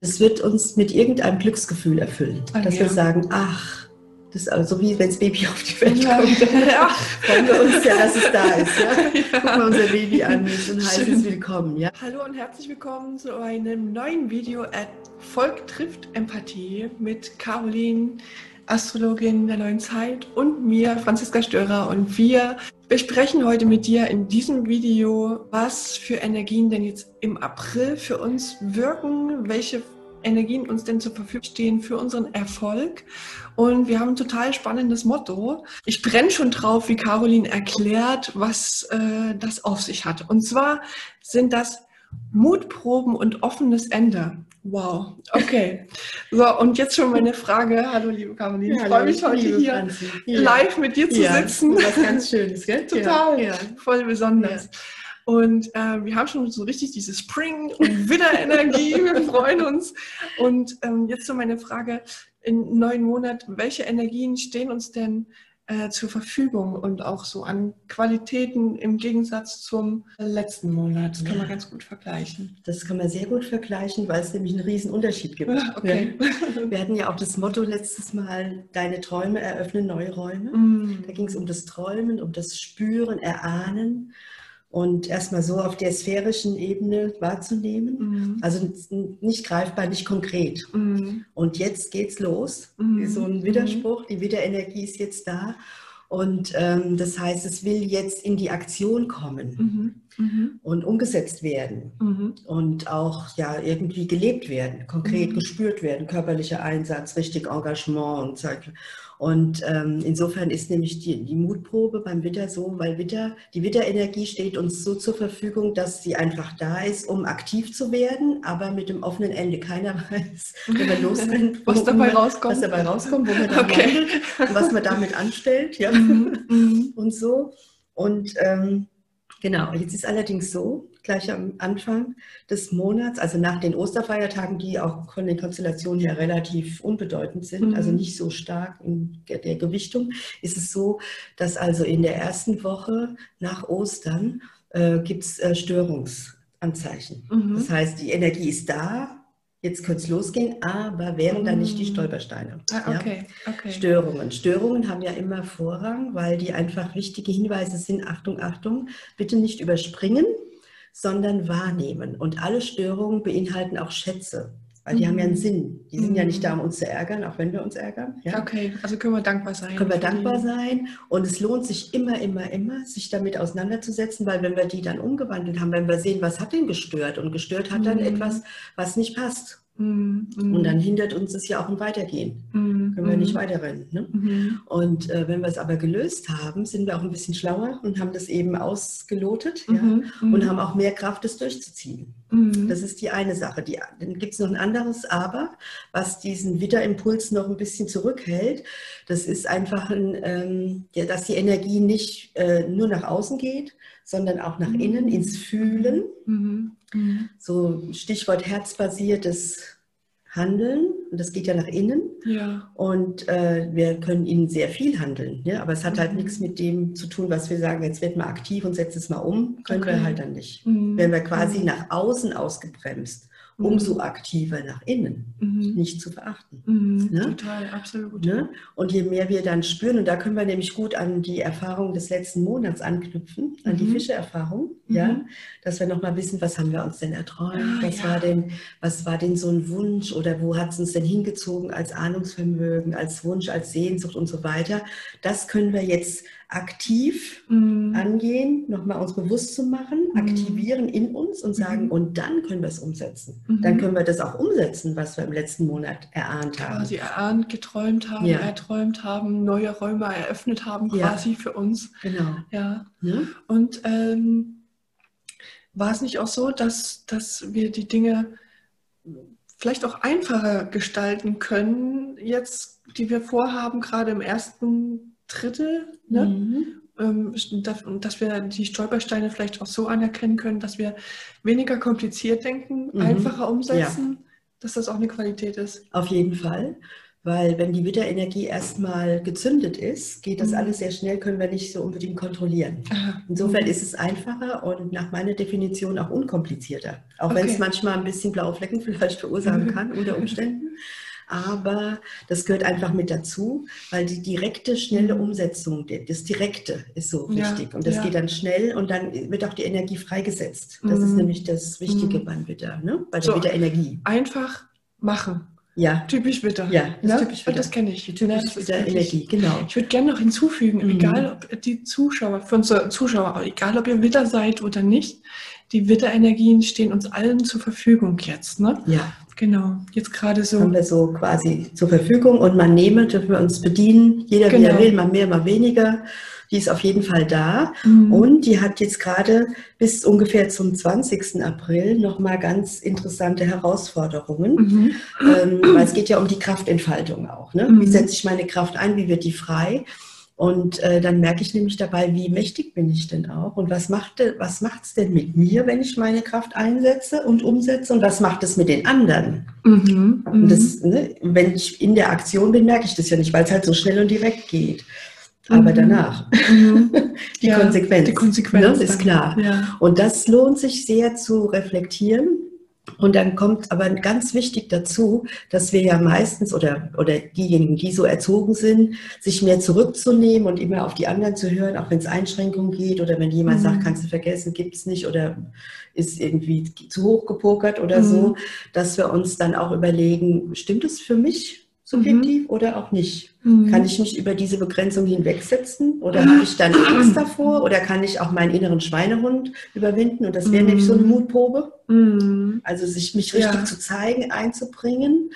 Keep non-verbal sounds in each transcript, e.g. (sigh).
Es wird uns mit irgendeinem Glücksgefühl erfüllen, Ah, dass ja. wir sagen, ach, das ist also wie wenn das Baby auf die Welt Ja. kommt. (laughs) Ja. Freuen wir uns ja, dass es da ist. Ja? (laughs) Gucken wir unser Baby an und heißen es willkommen. Ja? Hallo und herzlich willkommen zu einem neuen Video Erfolg trifft Empathie mit Caroline, Astrologin der neuen Zeit und mir, Franziska Störer. Und wir besprechen heute mit dir in diesem Video, was für Energien denn jetzt im April für uns wirken, welche Energien uns denn zur Verfügung stehen für unseren Erfolg. Und wir haben ein total spannendes Motto. Ich brenne schon drauf, wie Caroline erklärt, was äh, das auf sich hat. Und zwar sind das Mutproben und offenes Ende. Wow, okay. So, und jetzt schon meine Frage. Hallo, liebe Caroline. ich freue mich heute hier Franzi. Ja. live mit dir zu ja. sitzen. Was ganz Schönes, gell? (laughs) Total. Ja. Ja. Voll besonders. Und äh, wir haben schon so richtig diese Spring- und Widder-Energie. (laughs) wir freuen uns. Und ähm, jetzt so meine Frage: In neun Monaten, welche Energien stehen uns denn äh, zur Verfügung und auch so an Qualitäten im Gegensatz zum letzten Monat? Das kann man ganz gut vergleichen. Das kann man sehr gut vergleichen, weil es nämlich einen riesen Unterschied gibt. Okay. Ja. Wir hatten ja auch das Motto letztes Mal, deine Träume eröffnen neue Räume. Mm. Da ging es um das Träumen, um das Spüren, Erahnen und erstmal so auf der sphärischen Ebene wahrzunehmen. Mm. Also nicht greifbar, nicht konkret. Mm. Und jetzt geht's los. Mhm. So ein Widerspruch, die Widderenergie ist jetzt da. Und ähm, das heißt, es will jetzt in die Aktion kommen Mhm. Mhm. und umgesetzt werden Mhm. und auch ja irgendwie gelebt werden, konkret Mhm. gespürt werden, körperlicher Einsatz, richtig Engagement und so. Und ähm, insofern ist nämlich die, die Mutprobe beim Witter so, weil Witter, die Witterenergie steht uns so zur Verfügung, dass sie einfach da ist, um aktiv zu werden, aber mit dem offenen Ende. Keiner (laughs) weiß, wenn man losrennt, (laughs) Was dabei rauskommt. was dabei rauskommt, wo man Okay. und was man damit anstellt. Ja (laughs) Mhm. Mhm. und so. Und ähm, genau, jetzt ist allerdings so, gleich am Anfang des Monats, also nach den Osterfeiertagen, die auch von den Konstellationen her relativ unbedeutend sind, Mhm. also nicht so stark in der Gewichtung, ist es so, dass also in der ersten Woche nach Ostern äh, gibt es äh, Störungsanzeichen. Mhm. Das heißt, die Energie ist da, jetzt könnte es losgehen, aber wären da nicht die Mhm. Stolpersteine. Ah, Ja? okay, okay. Störungen. Störungen haben ja immer Vorrang, weil die einfach wichtige Hinweise sind. Achtung, Achtung, bitte nicht überspringen, sondern wahrnehmen. Und alle Störungen beinhalten auch Schätze, weil die Mhm. haben ja einen Sinn. Die sind ja Mhm. nicht da, um uns zu ärgern, auch wenn wir uns ärgern. Ja? Okay, also können wir dankbar sein. Können wir dankbar die- sein. Und es lohnt sich immer, immer, immer, sich damit auseinanderzusetzen, weil wenn wir die dann umgewandelt haben, wenn wir sehen, was hat denn gestört? Und gestört hat dann Mhm. etwas, was nicht passt. Mhm. Mhm. Und dann hindert uns das ja auch im Weitergehen. Mhm. Können wir nicht Mhm. weiterrennen. Ne? Mhm. Und äh, wenn wir es aber gelöst haben, sind wir auch ein bisschen schlauer und haben das eben ausgelotet ja? Mhm. Mhm. und haben auch mehr Kraft, es durchzuziehen. Mhm. Das ist die eine Sache. Die, dann gibt es noch ein anderes Aber, was diesen Witterimpuls noch ein bisschen zurückhält. Das ist einfach, ein, ähm, ja, dass die Energie nicht äh, nur nach außen geht, sondern auch nach Mhm. innen, ins Fühlen. Mhm. Mhm. So Stichwort herzbasiertes Handeln. Und das geht ja nach innen. Ja. Und äh, wir können ihnen sehr viel handeln, ja? aber es hat halt Mhm. nichts mit dem zu tun, was wir sagen, jetzt wird mal aktiv und setzt es mal um, können Okay. wir halt dann nicht. Mhm. Werden wir quasi Mhm. nach außen ausgebremst. Umso aktiver nach innen, Mhm. nicht zu verachten. Mhm. Ne? Total, absolut. Ne? Und je mehr wir dann spüren, und da können wir nämlich gut an die Erfahrung des letzten Monats anknüpfen, an die Mhm. Fische-Erfahrung, Mhm. ja, dass wir nochmal wissen, was haben wir uns denn erträumt, Ah, was, ja. war denn, was war denn so ein Wunsch oder wo hat es uns denn hingezogen als Ahnungsvermögen, als Wunsch, als Sehnsucht und so weiter. Das können wir jetzt aktiv Mhm. angehen, nochmal uns bewusst zu machen, Mhm. aktivieren in uns und sagen, Mhm. und dann können wir es umsetzen. Mhm. Dann können wir das auch umsetzen, was wir im letzten Monat erahnt haben. quasi erahnt, geträumt haben, Ja. erträumt haben, neue Räume eröffnet haben, Ja. quasi für uns. Genau. Ja. Ne? Und ähm, war es nicht auch so, dass, dass wir die Dinge vielleicht auch einfacher gestalten können, jetzt, die wir vorhaben, gerade im ersten Drittel, ne? Mhm. Ähm, dass, wir die Stolpersteine vielleicht auch so anerkennen können, dass wir weniger kompliziert denken, Mhm. einfacher umsetzen, dass das auch eine Qualität ist. Auf jeden Fall. Weil wenn die Widderenergie erstmal gezündet ist, geht das Mhm. alles sehr schnell, können wir nicht so unbedingt kontrollieren. Aha. Insofern ist es einfacher und nach meiner Definition auch unkomplizierter. Auch wenn es Okay. manchmal ein bisschen blaue Flecken (laughs) vielleicht verursachen (laughs) kann unter Umständen. Aber das gehört einfach mit dazu, weil die direkte, schnelle Mhm. Umsetzung, das Direkte ist so Ja, wichtig. Und das ja. geht dann schnell und dann wird auch die Energie freigesetzt. Das ist Mhm. nämlich das Wichtige Mhm. beim Witter, ne? bei der So. Widderenergie. Einfach machen. Ja, Typisch Witter. Ja, das ist Ne? typisch Widder. Das kenne ich. die Ne, das ist Widderenergie, genau. Ich würde gerne noch hinzufügen, Mhm. egal ob die Zuschauer, für unsere Zuschauer, egal ob ihr Witter seid oder nicht, die Witterenergien stehen uns allen zur Verfügung jetzt. Ne? Ja, Genau, jetzt gerade so. haben wir so quasi zur Verfügung und man nehme, dürfen wir uns bedienen. Jeder, wie er Genau. will, mal mehr, mal weniger. Die ist auf jeden Fall da. Mhm. Und die hat jetzt gerade bis ungefähr zum 20. April nochmal ganz interessante Herausforderungen. Mhm. ähm, weil es geht ja um die Kraftentfaltung auch. Ne? Mhm. Wie setze ich meine Kraft ein, wie wird die frei? Und äh, dann merke ich nämlich dabei, wie mächtig bin ich denn auch und was macht was macht's denn mit mir, wenn ich meine Kraft einsetze und umsetze und was macht es mit den anderen? Mhm. Und Mhm. das, ne, wenn ich in der Aktion bin, merke ich das ja nicht, weil es halt so schnell und direkt geht. Aber Mhm. danach, Mhm. (laughs) die Ja, Konsequenz, Die Konsequenz ne, ist klar. Ja. Und das lohnt sich sehr zu reflektieren. Und dann kommt aber ganz wichtig dazu, dass wir ja meistens oder, oder diejenigen, die so erzogen sind, sich mehr zurückzunehmen und immer auf die anderen zu hören, auch wenn es Einschränkungen geht oder wenn jemand Mhm. sagt, kannst du vergessen, gibt es nicht oder ist irgendwie zu hoch gepokert oder Mhm. so, dass wir uns dann auch überlegen, stimmt es für mich subjektiv oder auch nicht? Mhm. Kann ich mich über diese Begrenzung hinwegsetzen oder habe ich dann (clears throat) Angst davor oder kann ich auch meinen inneren Schweinehund überwinden? Und das wäre Mhm. nämlich so eine Mutprobe, Mhm. also sich mich richtig Ja. zu zeigen, einzubringen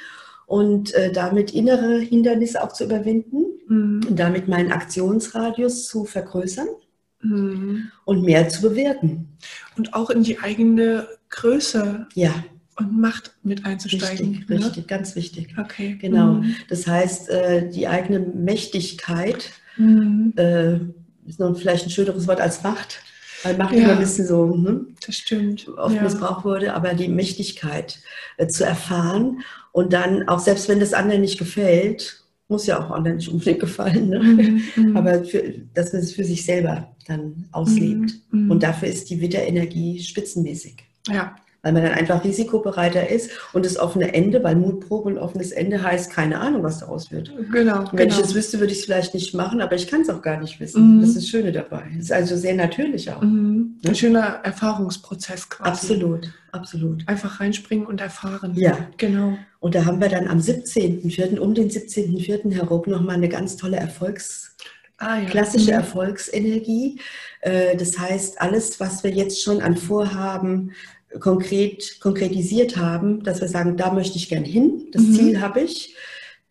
und äh, damit innere Hindernisse auch zu überwinden Mhm. und damit meinen Aktionsradius zu vergrößern Mhm. und mehr zu bewerten. Und auch in die eigene Größe Ja, und Macht mit einzusteigen. richtig, ne? richtig, ganz wichtig. Okay. Genau. Mhm. Das heißt, äh, die eigene Mächtigkeit Mhm. äh, ist noch vielleicht ein schöneres Wort als Macht, weil Macht Ja. immer ein bisschen so ne, Das stimmt. oft ja. missbraucht wurde, aber die Mächtigkeit äh, zu erfahren und dann, auch selbst wenn das anderen nicht gefällt, muss ja auch anderen nicht unbedingt gefallen, ne? Mhm. Mhm. (laughs) aber für, dass man es für sich selber dann auslebt. Mhm. Und dafür ist die Widderenergie spitzenmäßig. ja. Weil man dann einfach risikobereiter ist und das offene Ende, weil Mutprobe und offenes Ende heißt, keine Ahnung, was daraus wird. Genau. Und wenn genau. ich das wüsste, würde ich es vielleicht nicht machen, aber ich kann es auch gar nicht wissen. Mhm. Das ist das Schöne dabei. Es ist also sehr natürlich auch. Mhm. Ein schöner Erfahrungsprozess quasi. Absolut, absolut. Einfach reinspringen und erfahren. Ja. Genau. Und da haben wir dann am 17.04., um den 17.04. herum, nochmal eine ganz tolle Erfolgs, Ah, ja. klassische Mhm. Erfolgsenergie. Äh, Das heißt, alles, was wir jetzt schon an Vorhaben konkret konkretisiert haben, dass wir sagen, da möchte ich gern hin, das Mhm. Ziel habe ich,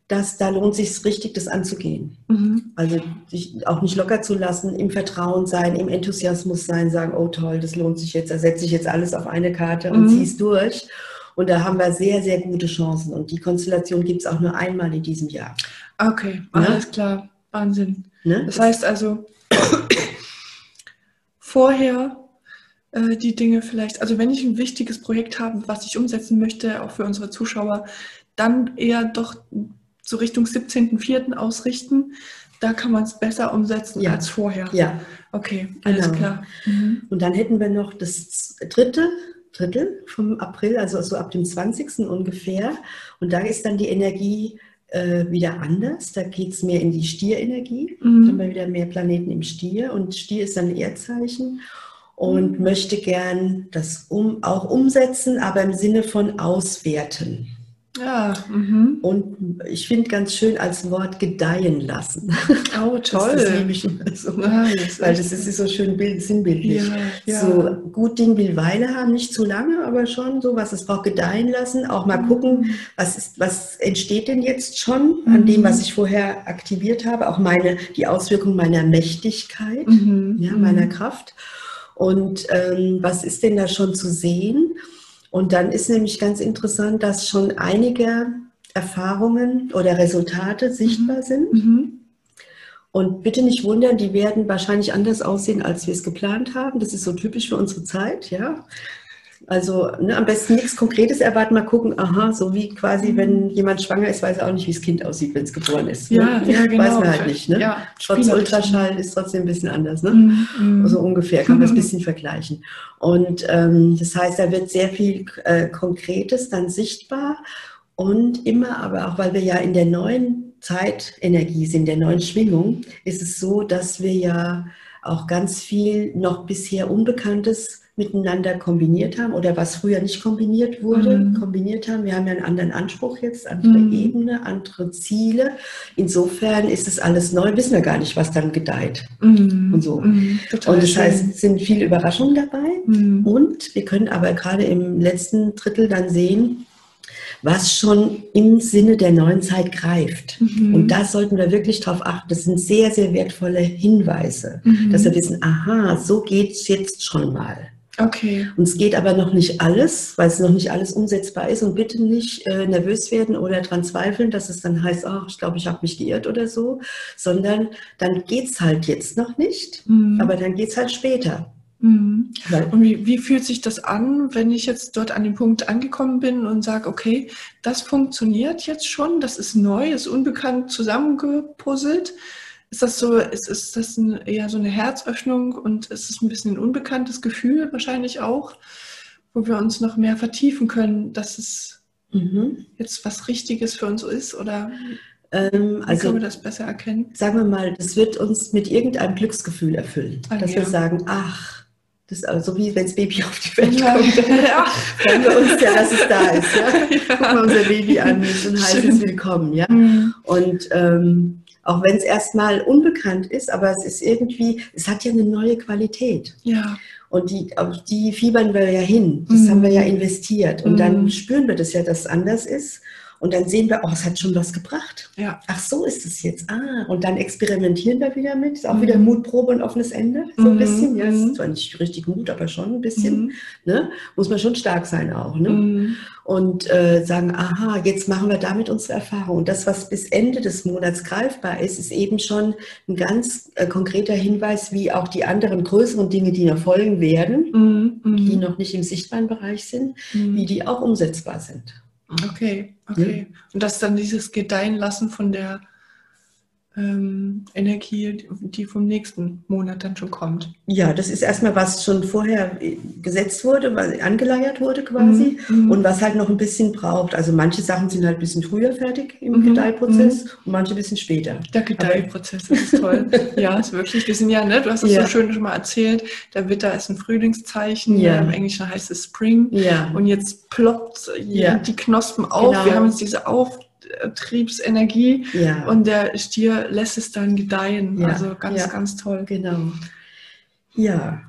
dass da lohnt sich richtig, das anzugehen. Mhm. Also sich auch nicht locker zu lassen, im Vertrauen sein, im Enthusiasmus sein, sagen, oh toll, das lohnt sich jetzt, da setze ich jetzt alles auf eine Karte und Mhm. ziehe es durch. Und da haben wir sehr, sehr gute Chancen. Und die Konstellation gibt es auch nur einmal in diesem Jahr. Okay, Ne? alles klar. Wahnsinn. Ne? Das heißt also, (coughs) vorher äh, die Dinge vielleicht, also wenn ich ein wichtiges Projekt habe, was ich umsetzen möchte, auch für unsere Zuschauer, dann eher doch so Richtung 17.04. ausrichten. Da kann man es besser umsetzen Ja. als vorher. ja, Okay, alles Genau. klar. Mhm. und dann hätten wir noch das dritte Drittel vom April, also so ab dem 20. ungefähr. Und da ist dann die Energie äh, wieder anders. Da geht es mehr in die Stierenergie. Dann haben Mhm. wir wieder mehr Planeten im Stier und Stier ist dann ein Erdzeichen und Mhm. möchte gern das um, auch umsetzen, aber im Sinne von auswerten. Ja, mhm. Und ich finde ganz schön als Wort gedeihen lassen. Oh, (laughs) Das, toll. das liebe ich immer so. Ah, das Weil das ist so schön bild, sinnbildlich. Ja, ja. So gut Ding will Weile haben, nicht zu lange, aber schon so, was es braucht, gedeihen lassen. Auch mal gucken, was, ist, was entsteht denn jetzt schon an Mhm. dem, was ich vorher aktiviert habe. Auch meine, die Auswirkung meiner Mächtigkeit. Mhm. ja, mhm. meiner Kraft. Und ähm, was ist denn da schon zu sehen? Und dann ist nämlich ganz interessant, dass schon einige Erfahrungen oder Resultate sichtbar sind. Mhm. Und bitte nicht wundern, die werden wahrscheinlich anders aussehen, als wir es geplant haben. Das ist so typisch für unsere Zeit, ja. Also ne, am besten nichts Konkretes erwarten, mal gucken, aha, so wie quasi, wenn jemand schwanger ist, weiß er auch nicht, wie das Kind aussieht, wenn es geboren ist. Ja, ne? ja, (laughs) genau. Weiß man halt nicht. Ne? Ja, Trotz. Ultraschall ist trotzdem ein bisschen anders. Ne? Mhm. So ungefähr kann man das ein bisschen vergleichen. Und ähm, das heißt, da wird sehr viel äh, Konkretes dann sichtbar und immer, aber auch weil wir ja in der neuen Zeitenergie sind, der neuen Schwingung, ist es so, dass wir ja auch ganz viel noch bisher Unbekanntes miteinander kombiniert haben oder was früher nicht kombiniert wurde, Mhm. kombiniert haben. Wir haben ja einen anderen Anspruch jetzt, andere Mhm. Ebene, andere Ziele. Insofern ist es alles neu, wissen wir gar nicht, was dann gedeiht. Mhm. Und so. Mhm. Und das schön. heißt, es sind viele Überraschungen dabei. Mhm. Und wir können aber gerade im letzten Drittel dann sehen, was schon im Sinne der neuen Zeit greift. Mhm. Und da sollten wir wirklich drauf achten. Das sind sehr, sehr wertvolle Hinweise, Mhm. dass wir wissen, aha, so geht es jetzt schon mal. Okay. Und es geht aber noch nicht alles, weil es noch nicht alles umsetzbar ist. Und bitte nicht äh, nervös werden oder dran zweifeln, dass es dann heißt, ach, ich glaube, ich habe mich geirrt oder so, sondern dann geht es halt jetzt noch nicht, Mhm. aber dann geht es halt später. Mhm. Und wie, wie fühlt sich das an, wenn ich jetzt dort an dem Punkt angekommen bin und sage, okay, das funktioniert jetzt schon, das ist neu, ist unbekannt zusammengepuzzelt? Ist das so, ist, ist das ein, eher so eine Herzöffnung und ist es ein bisschen ein unbekanntes Gefühl wahrscheinlich auch, wo wir uns noch mehr vertiefen können, dass es mhm. jetzt was Richtiges für uns ist? Oder ähm, also können wir das besser erkennen? sagen wir mal, das wird uns mit irgendeinem Glücksgefühl erfüllen. Ah, dass ja. wir sagen, ach, das ist also so wie wenn das Baby auf die Welt Ja. kommt. Ja. (laughs) Sagen wir uns ja, dass es da ist. Ja? (laughs) Gucken wir Ja. unser Baby an, ist ein heißes. Willkommen. Ja? Mhm. Und ähm, auch wenn es erstmal unbekannt ist, aber es ist irgendwie, es hat ja eine neue Qualität. Ja. Und die, auf die fiebern wir ja hin. Das Mhm. haben wir ja investiert. Und Mhm. dann spüren wir das ja, dass es anders ist. Und dann sehen wir, oh, es hat schon was gebracht. Ja. Ach, so ist es jetzt. Ah, und dann experimentieren wir wieder mit. Ist auch Mhm. wieder Mutprobe und offenes Ende. So ein Mhm. bisschen. Ja, Mhm. ist zwar nicht richtig Mut, aber schon ein bisschen. Mhm. Ne? Muss man schon stark sein auch. Ne? Und äh, sagen, aha, jetzt machen wir damit unsere Erfahrung. Und das, was bis Ende des Monats greifbar ist, ist eben schon ein ganz äh, konkreter Hinweis, wie auch die anderen größeren Dinge, die noch folgen werden, die noch nicht im sichtbaren Bereich sind, wie die auch umsetzbar sind. Okay, okay. Und das dann dieses Gedeihen lassen von der ähm, Energie, die vom nächsten Monat dann schon kommt. Ja, das ist erstmal, was schon vorher äh, gesetzt wurde, was angeleiert wurde quasi Mhm. und was halt noch ein bisschen braucht. Also manche Sachen sind halt ein bisschen früher fertig im Mhm. Gedeihprozess und manche ein bisschen später. Der Gedeihprozess, das ist toll. (laughs) ja, ist wirklich. Wir sind ja, ne, du hast es Ja. so schön schon mal erzählt, der Witter ist ein Frühlingszeichen, Ja. im Englischen heißt es Spring. Ja, Und jetzt ploppt Ja. die Knospen auf. Genau. Wir haben jetzt diese Auftriebsenergie ja, und der Stier lässt es dann gedeihen. Ja. Also ganz, ganz toll. genau. Ja,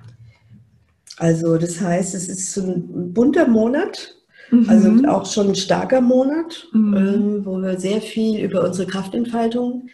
also das heißt, es ist so ein bunter Monat, also Mhm. auch schon ein starker Monat, Mhm. ähm, wo wir sehr viel über unsere Kraftentfaltung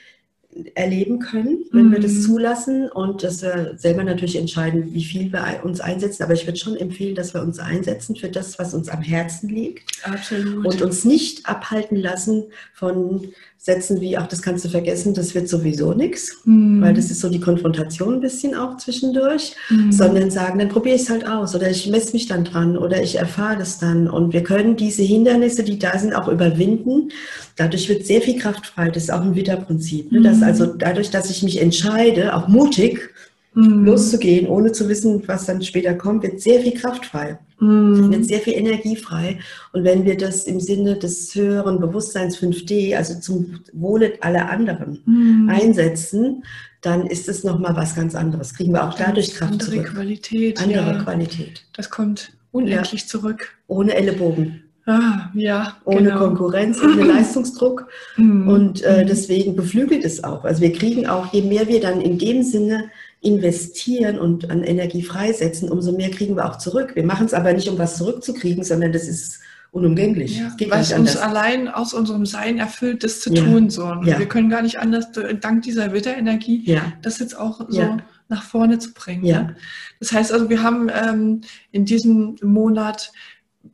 erleben können, wenn wir das Mhm. zulassen und dass wir selber natürlich entscheiden, wie viel wir uns einsetzen. Aber ich würde schon empfehlen, dass wir uns einsetzen für das, was uns am Herzen liegt Absolut. und uns nicht abhalten lassen von Sätzen wie, ach, das kannst du vergessen, das wird sowieso nichts, Mhm. weil das ist so die Konfrontation ein bisschen auch zwischendurch, Mhm. sondern sagen, dann probiere ich es halt aus oder ich messe mich dann dran oder ich erfahre das dann und wir können diese Hindernisse, die da sind, auch überwinden. Dadurch wird sehr viel Kraft frei. Das ist auch ein Widderprinzip. Ne? Dass Mhm. Also dadurch, dass ich mich entscheide, auch mutig Mhm. loszugehen, ohne zu wissen, was dann später kommt, wird sehr viel Kraft frei Mhm. wird sehr viel Energie frei. Und wenn wir das im Sinne des höheren Bewusstseins 5D, also zum Wohle aller anderen, Mhm. einsetzen, dann ist es nochmal was ganz anderes. Kriegen wir auch dadurch Kraft andere zurück. Qualität. Andere ja. Qualität. Das kommt unendlich zurück. Ohne Ellenbogen, Ah, ja, ohne genau. Konkurrenz, ohne (clears throat) Leistungsdruck. Mhm. Und äh, deswegen beflügelt es auch. Also wir kriegen auch, je mehr wir dann in dem Sinne investieren und an Energie freisetzen, umso mehr kriegen wir auch zurück. Wir machen es aber nicht, um was zurückzukriegen, sondern das ist unumgänglich. Ja, es uns allein aus unserem Sein erfüllt, das zu Ja. tun. So. Ja. Wir können gar nicht anders, dank dieser Witterenergie, Ja, das jetzt auch so nach vorne zu bringen. Ja. ne? Das heißt also, wir haben ähm, in diesem Monat,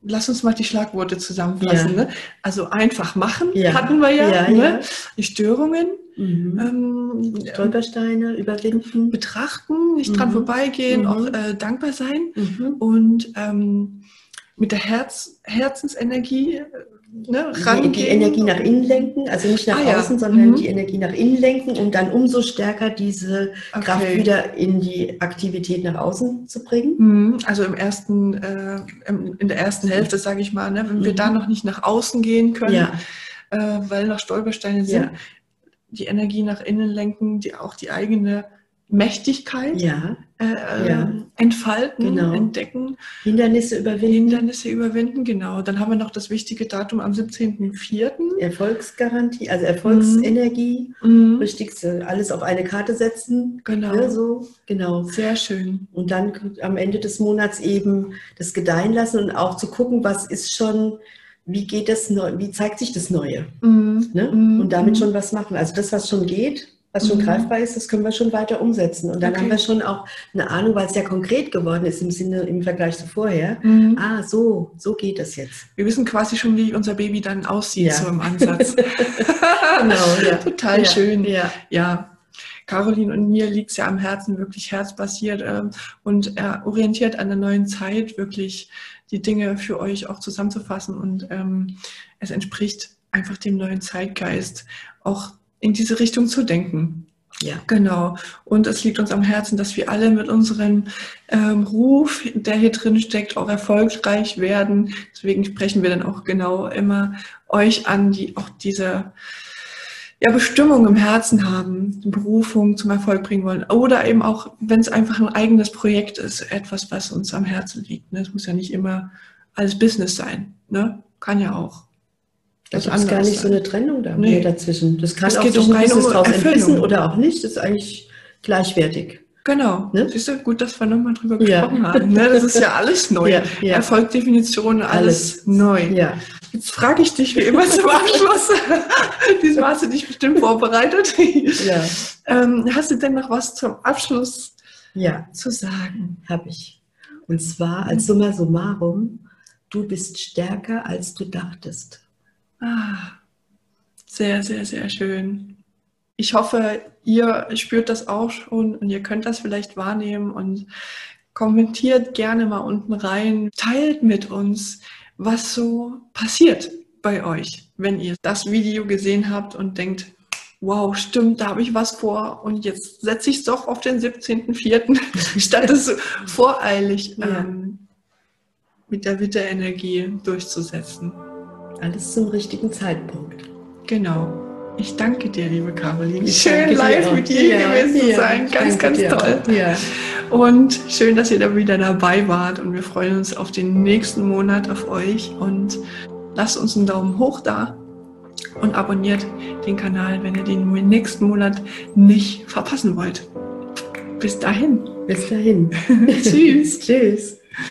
lass uns mal die Schlagworte zusammenfassen. Ja. Ne? Also einfach machen, Ja. hatten wir ja. Ja, ne? Die Störungen mhm. ähm, Stolpersteine überwinden. betrachten, nicht dran Mhm. vorbeigehen, Mhm. auch äh, dankbar sein. Mhm. Und ähm, mit der Herz, Herzensenergie ne, rangehen. Die, die, Energie nach innen lenken, also nicht nach ah, außen, ja. sondern mhm. die Energie nach innen lenken, um dann umso stärker diese okay. Kraft wieder in die Aktivität nach außen zu bringen. Mhm. Also im ersten, äh, in der ersten Hälfte, sage ich mal, ne, wenn mhm. wir da noch nicht nach außen gehen können, ja. äh, weil noch Stolpersteine sind, ja. die Energie nach innen lenken, die auch die eigene Mächtigkeit ja. Äh, ja. entfalten, genau. entdecken. Hindernisse überwinden. Hindernis überwinden, genau. Dann haben wir noch das wichtige Datum am 17.04. Erfolgsgarantie, also Erfolgsenergie, mhm. wichtigste, alles auf eine Karte setzen. Genau. Ja, so, genau. Sehr schön. Und dann am Ende des Monats eben das gedeihen lassen und auch zu gucken, was ist schon wie geht das wie zeigt sich das Neue? Mhm. Ne? Mhm. Und damit schon was machen. Also das, was schon geht, was schon mhm. greifbar ist, das können wir schon weiter umsetzen. Und dann okay. haben wir schon auch eine Ahnung, weil es ja konkret geworden ist im Sinne, im Vergleich zu vorher. Mhm. Ah, so, so geht das jetzt. Wir wissen quasi schon, wie unser Baby dann aussieht, ja. so im (laughs) Ansatz. genau, ja. Total ja. schön. Ja. ja. Caroline und mir liegt es ja am Herzen, wirklich herzbasiert ähm, und er orientiert an der neuen Zeit, wirklich die Dinge für euch auch zusammenzufassen. Und ähm, es entspricht einfach dem neuen Zeitgeist, auch in diese Richtung zu denken. Ja. Genau. Und es liegt uns am Herzen, dass wir alle mit unserem ähm, Ruf, der hier drin steckt, auch erfolgreich werden. Deswegen sprechen wir dann auch genau immer euch an, die auch diese ja, Bestimmung im Herzen haben, Berufung zum Erfolg bringen wollen. Oder eben auch, wenn es einfach ein eigenes Projekt ist, etwas, was uns am Herzen liegt. Ne? Es muss ja nicht immer alles Business sein. Ne? Kann ja auch. Da gibt es gar nicht sein. so eine Trennung da nee. dazwischen. Das kann es auch um ein Business draus entwickeln oder auch nicht. Das ist eigentlich gleichwertig. Genau. Ne? Siehst du, gut, dass wir nochmal drüber gesprochen ja. haben. Ne? Das ist ja alles (laughs) neu. Ja, ja. Erfolgdefinition, alles, alles, neu. Ja. Jetzt frage ich dich wie immer zum Abschluss. (laughs) Diesmal hast du dich bestimmt vorbereitet. (laughs) Ja. Ähm, hast du denn noch was zum Abschluss ja. zu sagen? Habe ich. Und zwar als Summa summarum, du bist stärker, als du dachtest. Ah, sehr, sehr, sehr schön. Ich hoffe, ihr spürt das auch schon und ihr könnt das vielleicht wahrnehmen und kommentiert gerne mal unten rein. Teilt mit uns, was so passiert bei euch, wenn ihr das Video gesehen habt und denkt, wow, stimmt, da habe ich was vor und jetzt setze ich es doch auf den 17.04., (laughs) statt es voreilig ja. ähm, mit der Witterenergie durchzusetzen. Alles zum richtigen Zeitpunkt. Genau. Ich danke dir, liebe Caroline. Schön live mit dir ja, gewesen zu ja, sein. Ganz, ganz toll. Ja. Und schön, dass ihr da wieder dabei wart. Und wir freuen uns auf den nächsten Monat auf euch. Und lasst uns einen Daumen hoch da und abonniert den Kanal, wenn ihr den nächsten Monat nicht verpassen wollt. Bis dahin. Bis dahin. (laughs) (laughs) Tschüss. Tschüss.